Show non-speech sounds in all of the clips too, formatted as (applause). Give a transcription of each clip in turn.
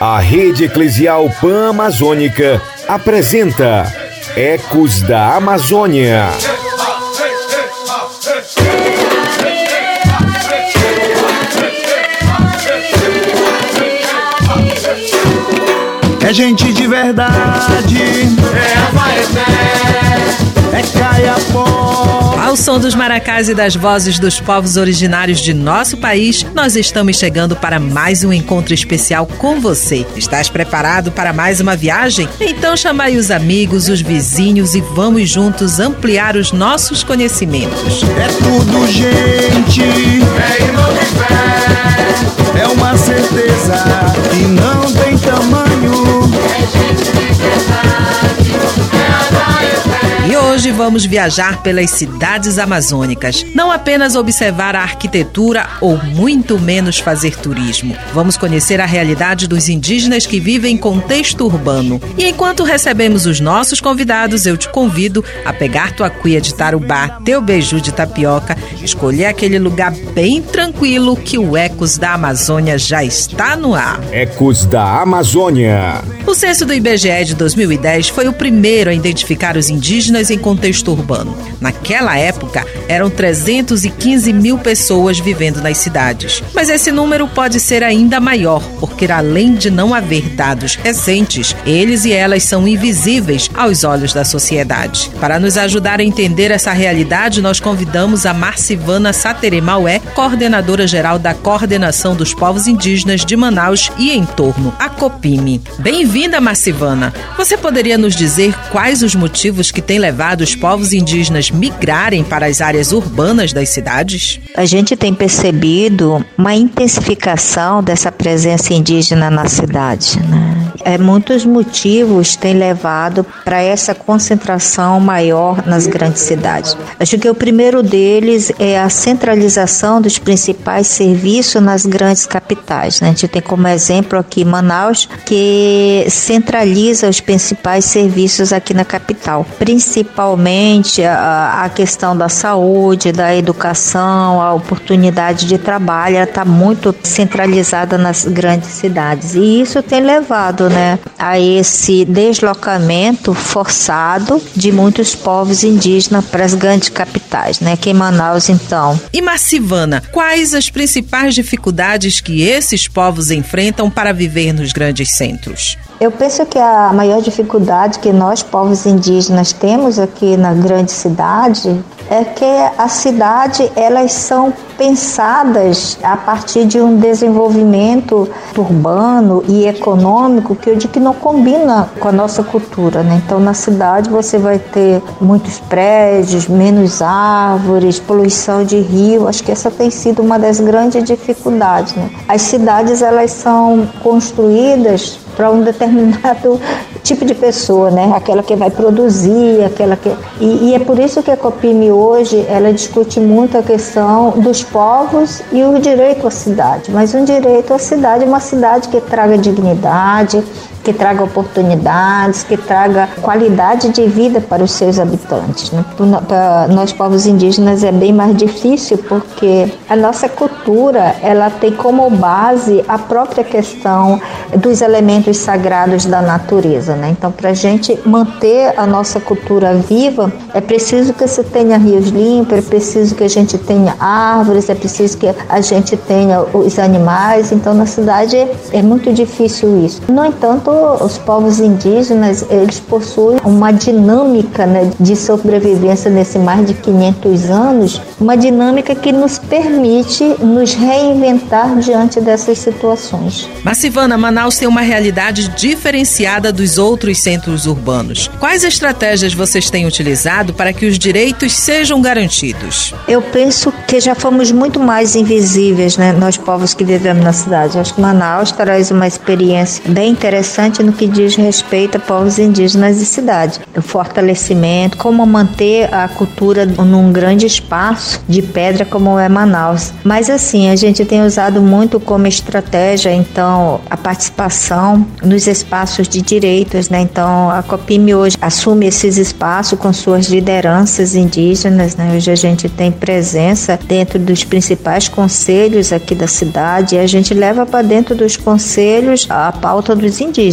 A Rede Eclesial Pan-Amazônica apresenta Ecos da Amazônia. É gente de verdade. É Abaeté. Som dos maracás e das vozes dos povos originários de nosso país, nós estamos chegando para mais um encontro especial com você. Estás preparado para mais uma viagem? Então chama aí os amigos, os vizinhos e vamos juntos ampliar os nossos conhecimentos. É tudo gente. É irmão de fé. É uma certeza que não tem tamanho. Hoje vamos viajar pelas cidades amazônicas. Não apenas observar a arquitetura ou muito menos fazer turismo. Vamos conhecer a realidade dos indígenas que vivem em contexto urbano. E enquanto recebemos os nossos convidados, eu te convido a pegar tua cuia de tarubá, teu beiju de tapioca, escolher aquele lugar bem tranquilo que o Ecos da Amazônia já está no ar. Ecos da Amazônia. O censo do IBGE de 2010 foi o primeiro a identificar os indígenas em contexto urbano. Naquela época, eram 315 mil pessoas vivendo nas cidades. Mas esse número pode ser ainda maior, porque além de não haver dados recentes, eles e elas são invisíveis aos olhos da sociedade. Para nos ajudar a entender essa realidade, nós convidamos a Marcivana Sateremaué, coordenadora geral da Coordenação dos Povos Indígenas de Manaus e entorno, a COPIME. Bem-vinda, Marcivana. Você poderia nos dizer quais os motivos que têm levado os povos indígenas migrarem para as áreas urbanas das cidades? A gente tem percebido uma intensificação dessa presença indígena na cidade. Né? É, muitos motivos têm levado para essa concentração maior nas grandes cidades. Acho que o primeiro deles é a centralização dos principais serviços nas grandes capitais. Né? A gente tem como exemplo aqui Manaus, que centraliza os principais serviços aqui na capital, principalmente a, a questão da saúde, da educação, a oportunidade de trabalho, está muito centralizada nas grandes cidades. E isso tem levado né, a esse deslocamento forçado de muitos povos indígenas para as grandes capitais, né, que em Manaus, então. E Massivana, quais as principais dificuldades que esses povos enfrentam para viver nos grandes centros? Eu penso que a maior dificuldade que nós, povos indígenas, temos aqui na grande cidade é que a cidade elas são pensadas a partir de um desenvolvimento urbano e econômico que eu digo que não combina com a nossa cultura, né? Então na cidade você vai ter muitos prédios, menos árvores, poluição de rio. Acho que essa tem sido uma das grandes dificuldades, né? As cidades elas são construídas para um determinado (laughs) tipo de pessoa, né? Aquela que vai produzir, aquela que e, e, é por isso que a Copime hoje ela discute muito a questão dos povos e o direito à cidade, mas um direito à cidade, uma cidade que traga dignidade, que traga oportunidades, que traga qualidade de vida para os seus habitantes. Né? Para nós povos indígenas é bem mais difícil porque a nossa cultura ela tem como base a própria questão dos elementos sagrados da natureza. Né? Então, para a gente manter a nossa cultura viva, é preciso que se tenha rios limpos, é preciso que a gente tenha árvores, é preciso que a gente tenha os animais. Então, na cidade é muito difícil isso. No entanto, os povos indígenas eles possuem uma dinâmica né, de sobrevivência nesse mais de 500 anos, uma dinâmica que nos permite nos reinventar diante dessas situações. Massivana, Manaus tem uma realidade diferenciada dos outros centros urbanos. Quais estratégias vocês têm utilizado para que os direitos sejam garantidos? Eu penso que já fomos muito mais invisíveis, né, nós povos que vivemos na cidade. Acho que Manaus traz uma experiência bem interessante importante no que diz respeito a povos indígenas e cidades. O fortalecimento, como manter a cultura num grande espaço de pedra como é Manaus. Mas assim, a gente tem usado muito como estratégia, então, a participação nos espaços de direitos, né? Então, a Copime hoje assume esses espaços com suas lideranças indígenas, né? Hoje a gente tem presença dentro dos principais conselhos aqui da cidade e a gente leva para dentro dos conselhos a pauta dos indígenas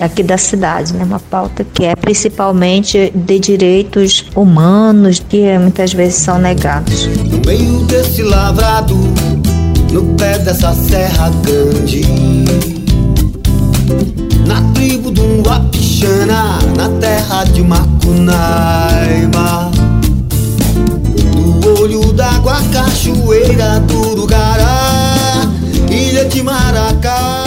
aqui da cidade, né? Uma pauta que é principalmente de direitos humanos que muitas vezes são negados. No meio desse lavrado, no pé dessa serra grande, na tribo do Wapixana, na terra de Macunaíma, no olho d'água, cachoeira do Maracá.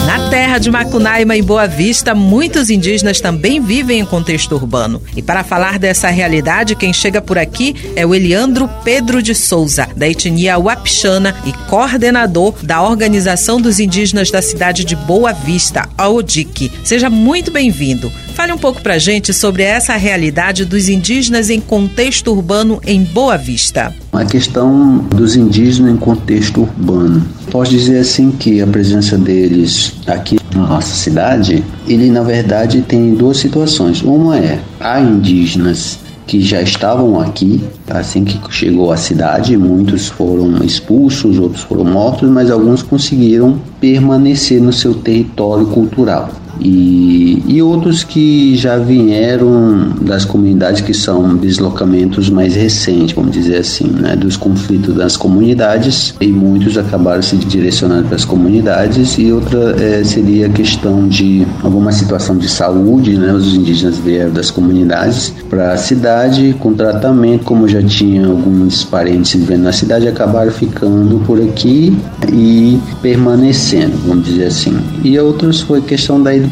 Na terra de Macunaíma, em Boa Vista, muitos indígenas também vivem em contexto urbano. E para falar dessa realidade, quem chega por aqui é o Eliandro Pedro de Souza, da etnia Wapixana e coordenador da Organização dos Indígenas da cidade de Boa Vista, a ODIC. Seja muito bem-vindo. Fale um pouco pra gente sobre essa realidade dos indígenas em contexto urbano em Boa Vista. A questão dos indígenas em contexto urbano. Posso dizer assim que a presença deles aqui na nossa cidade, ele na verdade tem duas situações. Uma é há indígenas que já estavam aqui assim que chegou à cidade, muitos foram expulsos, outros foram mortos, mas alguns conseguiram permanecer no seu território cultural. E, e outros que já vieram das comunidades que são deslocamentos mais recentes, vamos dizer assim, né, dos conflitos das comunidades, e muitos acabaram se direcionando para as comunidades, e outra é, seria a questão de alguma situação de saúde, né, os indígenas vieram das comunidades para a cidade com tratamento, como já tinha alguns parentes vivendo na cidade, acabaram ficando por aqui e permanecendo, vamos dizer assim. E outros foi questão da educação.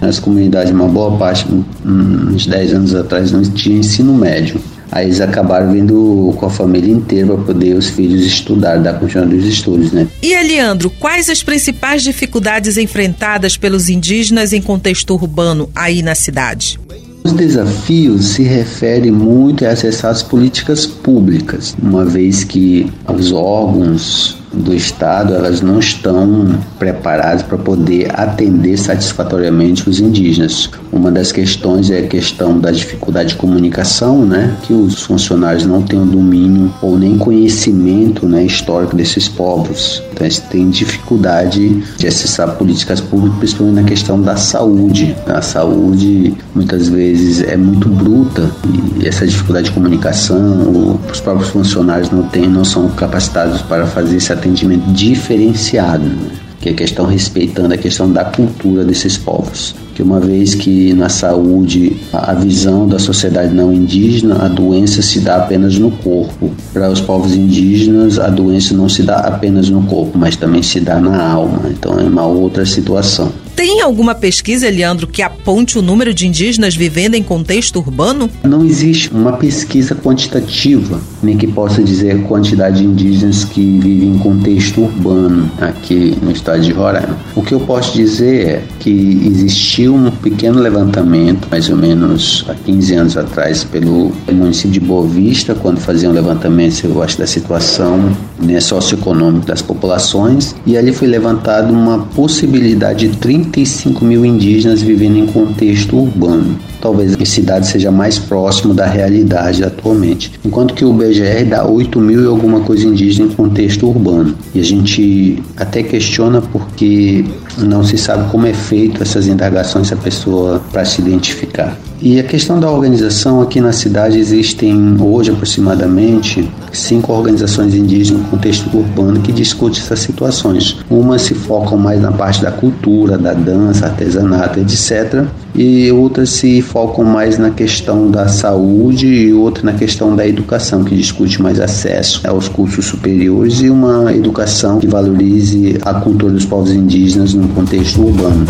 Nas comunidades, uma boa parte, uns 10 anos atrás, não tinha ensino médio. Aí eles acabaram vindo com a família inteira para poder os filhos estudar, dar continuidade dos estudos, né? E, Eliandro, quais as principais dificuldades enfrentadas pelos indígenas em contexto urbano aí na cidade? Os desafios se referem muito a acessar as políticas públicas, uma vez que os órgãos do Estado elas não estão preparadas para poder atender satisfatoriamente os indígenas. Uma das questões é a questão da dificuldade de comunicação, né, que os funcionários não têm o domínio ou nem conhecimento né, histórico desses povos. Então, eles têm dificuldade de acessar políticas públicas, principalmente na questão da saúde. A saúde muitas vezes é muito bruta e essa dificuldade de comunicação, os próprios funcionários não têm, não são capacitados para fazer esse atendimento diferenciado, né? que é a questão respeitando a questão da cultura desses povos. Uma vez que na saúde a visão da sociedade não indígena, a doença se dá apenas no corpo. Para os povos indígenas, a doença não se dá apenas no corpo, mas também se dá na alma. Então é uma outra situação. Tem alguma pesquisa, Eliandro, que aponte o número de indígenas vivendo em contexto urbano? Não existe uma pesquisa quantitativa, nem que possa dizer a quantidade de indígenas que vivem em contexto urbano aqui no estado de Roraima. O que eu posso dizer é que existiu um pequeno levantamento, mais ou menos há 15 anos atrás, pelo município de Boa Vista, quando faziam um levantamento, eu acho, da situação né, socioeconômica das populações, e ali foi levantado uma possibilidade de 30 35 mil indígenas vivendo em contexto urbano. Talvez a cidade seja mais próximo da realidade atualmente. Enquanto que o BGR dá 8 mil e alguma coisa indígena em contexto urbano. E a gente até questiona porque não se sabe como é feito essas indagações a pessoa para se identificar. E a questão da organização aqui na cidade existem hoje aproximadamente cinco organizações indígenas no contexto urbano que discutem essas situações. Umas se focam mais na parte da cultura, da dança, artesanato, etc. E outras se focam mais na questão da saúde e outra na questão da educação, que discute mais acesso aos cursos superiores e uma educação que valorize a cultura dos povos indígenas no contexto urbano.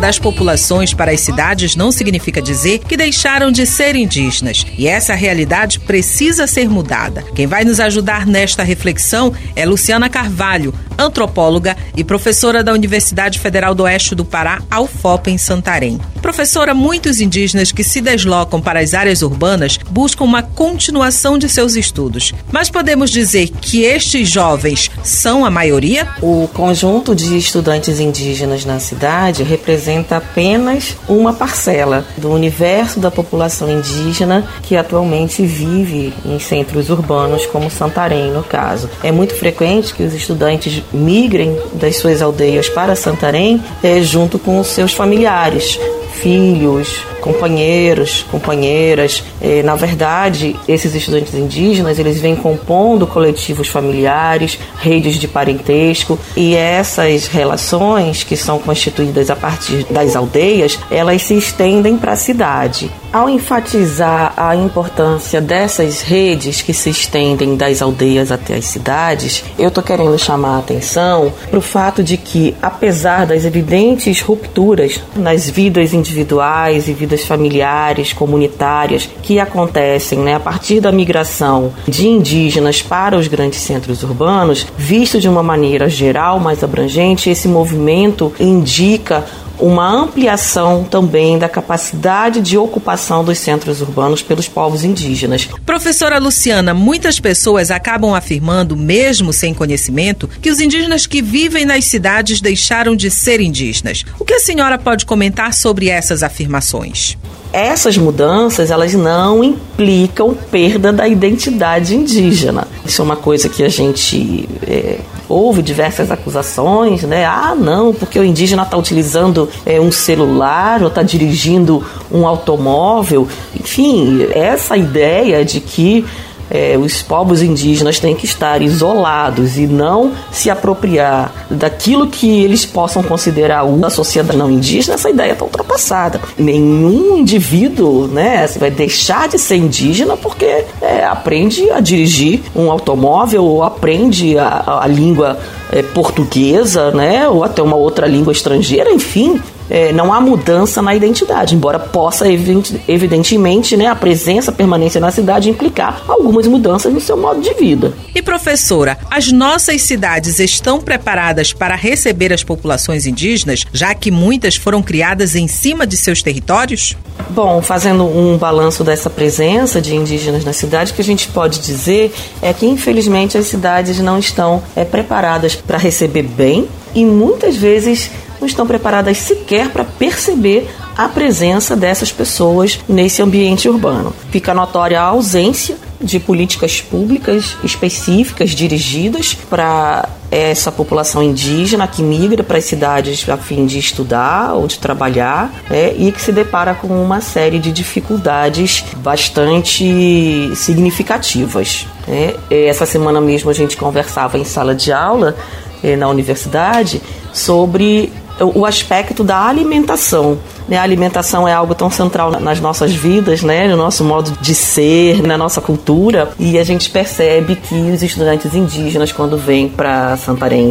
Das populações para as cidades não significa dizer que deixaram de ser indígenas, e essa realidade precisa ser mudada. Quem vai nos ajudar nesta reflexão é Luciana Carvalho, antropóloga e professora da Universidade Federal do Oeste do Pará, UFOP, em Santarém. Professora, muitos indígenas que se deslocam para as áreas urbanas buscam uma continuação de seus estudos. Mas podemos dizer que estes jovens são a maioria? O conjunto de estudantes indígenas na cidade representa apenas uma parcela do universo da população indígena que atualmente vive em centros urbanos, como Santarém, no caso. É muito frequente que os estudantes migrem das suas aldeias para Santarém é, junto com os seus familiares filhos, companheiros, companheiras. É, na verdade, esses estudantes indígenas eles vêm compondo coletivos familiares, redes de parentesco e essas relações que são constituídas a partir das aldeias, elas se estendem para a cidade. Ao enfatizar a importância dessas redes que se estendem das aldeias até as cidades, eu estou querendo chamar a atenção para o fato de que, apesar das evidentes rupturas nas vidas individuais e vidas familiares, comunitárias que acontecem né, a partir da migração de indígenas para os grandes centros urbanos, visto de uma maneira geral, mais abrangente, esse movimento indica uma ampliação também da capacidade de ocupação dos centros urbanos pelos povos indígenas. Professora Luciana, muitas pessoas acabam afirmando, mesmo sem conhecimento, que os indígenas que vivem nas cidades deixaram de ser indígenas. O que a senhora pode comentar sobre essas afirmações? essas mudanças elas não implicam perda da identidade indígena. Isso é uma coisa que a gente é, ouve diversas acusações, né? Ah, não, porque o indígena está utilizando é, um celular ou está dirigindo um automóvel. Enfim, essa ideia de que é, os povos indígenas têm que estar isolados e não se apropriar daquilo que eles possam considerar uma sociedade não indígena, essa ideia está ultrapassada. Nenhum indivíduo né, vai deixar de ser indígena porque é, aprende a dirigir um automóvel ou aprende a, a língua é, portuguesa, né, ou até uma outra língua estrangeira, enfim, é, não há mudança na identidade, embora possa, evidentemente, né, a presença, a permanência na cidade implicar algumas mudanças no seu modo de vida. E professora, as nossas cidades estão preparadas para receber as populações indígenas, já que muitas foram criadas em cima de seus territórios? Bom, fazendo um balanço dessa presença de indígenas na cidade, o que a gente pode dizer é que, infelizmente, as cidades não estão é, preparadas para receber bem e muitas vezes não estão preparadas sequer para perceber a presença dessas pessoas nesse ambiente urbano. Fica notória a ausência de políticas públicas específicas dirigidas para essa população indígena que migra para as cidades a fim de estudar ou de trabalhar né, e que se depara com uma série de dificuldades bastante significativas. Né. Essa semana mesmo a gente conversava em sala de aula eh, na universidade sobre o aspecto da alimentação. Né? A alimentação é algo tão central nas nossas vidas, né? no nosso modo de ser, na nossa cultura, e a gente percebe que os estudantes indígenas, quando vêm para Santarém,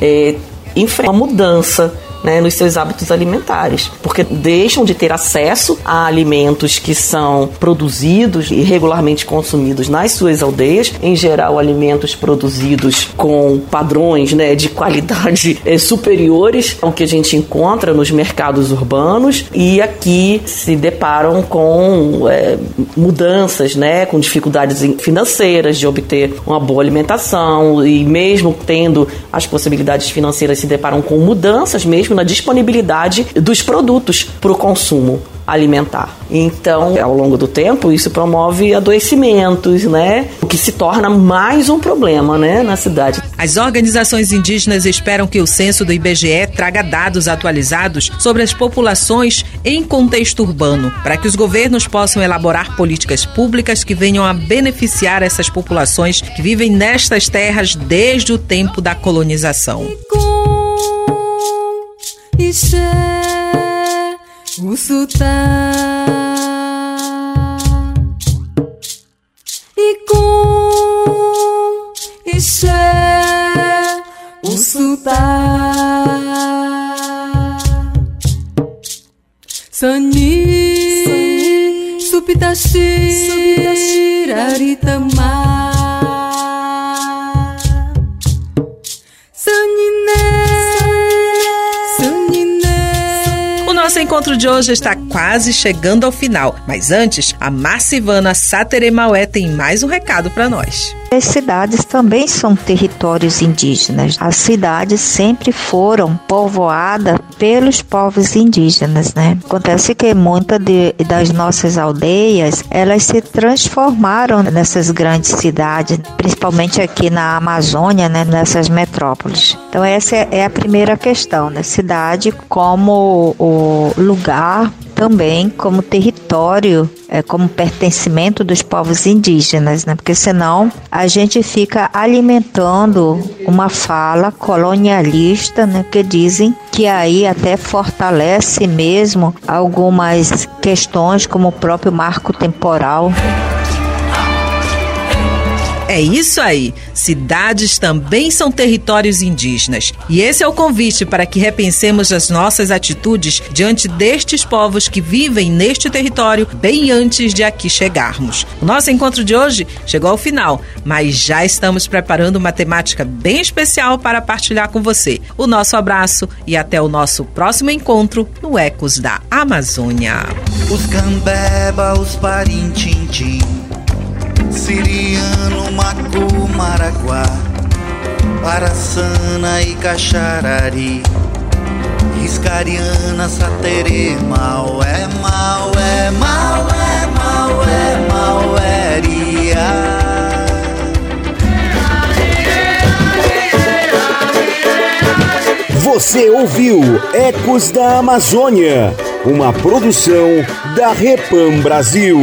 é, enfrentam uma mudança né, nos seus hábitos alimentares, porque deixam de ter acesso a alimentos que são produzidos e regularmente consumidos nas suas aldeias, em geral alimentos produzidos com padrões né, de qualidade é, superiores ao que a gente encontra nos mercados urbanos e aqui se deparam com é, mudanças, né, com dificuldades financeiras de obter uma boa alimentação e mesmo tendo as possibilidades financeiras se deparam com mudanças mesmo mesmo na disponibilidade dos produtos para o consumo alimentar. Então, ao longo do tempo, isso promove adoecimentos, né? O que se torna mais um problema, né, na cidade. As organizações indígenas esperam que o censo do IBGE traga dados atualizados sobre as populações em contexto urbano, para que os governos possam elaborar políticas públicas que venham a beneficiar essas populações que vivem nestas terras desde o tempo da colonização. Ixê, o suta e com Ixê, o sutá. Sani, supitashi, supitashi, aritamar. Encontro de hoje está quase chegando ao final, mas antes, a Marcivana Sateremaué tem mais um recado para nós. As cidades também são territórios indígenas. As cidades sempre foram povoadas pelos povos indígenas, né? Acontece que muitas das nossas aldeias, elas se transformaram nessas grandes cidades, principalmente aqui na Amazônia, né? Nessas metrópoles. Então essa é a primeira questão, né? Cidade como o lugar também como território, é, como pertencimento dos povos indígenas, né? porque senão a gente fica alimentando uma fala colonialista, né? que dizem que aí até fortalece mesmo algumas questões, como o próprio marco temporal. É isso aí. Cidades também são territórios indígenas. E esse é o convite para que repensemos as nossas atitudes diante destes povos que vivem neste território bem antes de aqui chegarmos. O nosso encontro de hoje chegou ao final, mas já estamos preparando uma temática bem especial para partilhar com você. O nosso abraço e até o nosso próximo encontro no Ecos da Amazônia. Os os Siriano, Macu, Maraguá Paraçana e Caxarari Riscariana, Saterê, Maué, Maué, Maué, Maué, Mauéria Você ouviu Ecos da Amazônia, uma produção da Repam Brasil.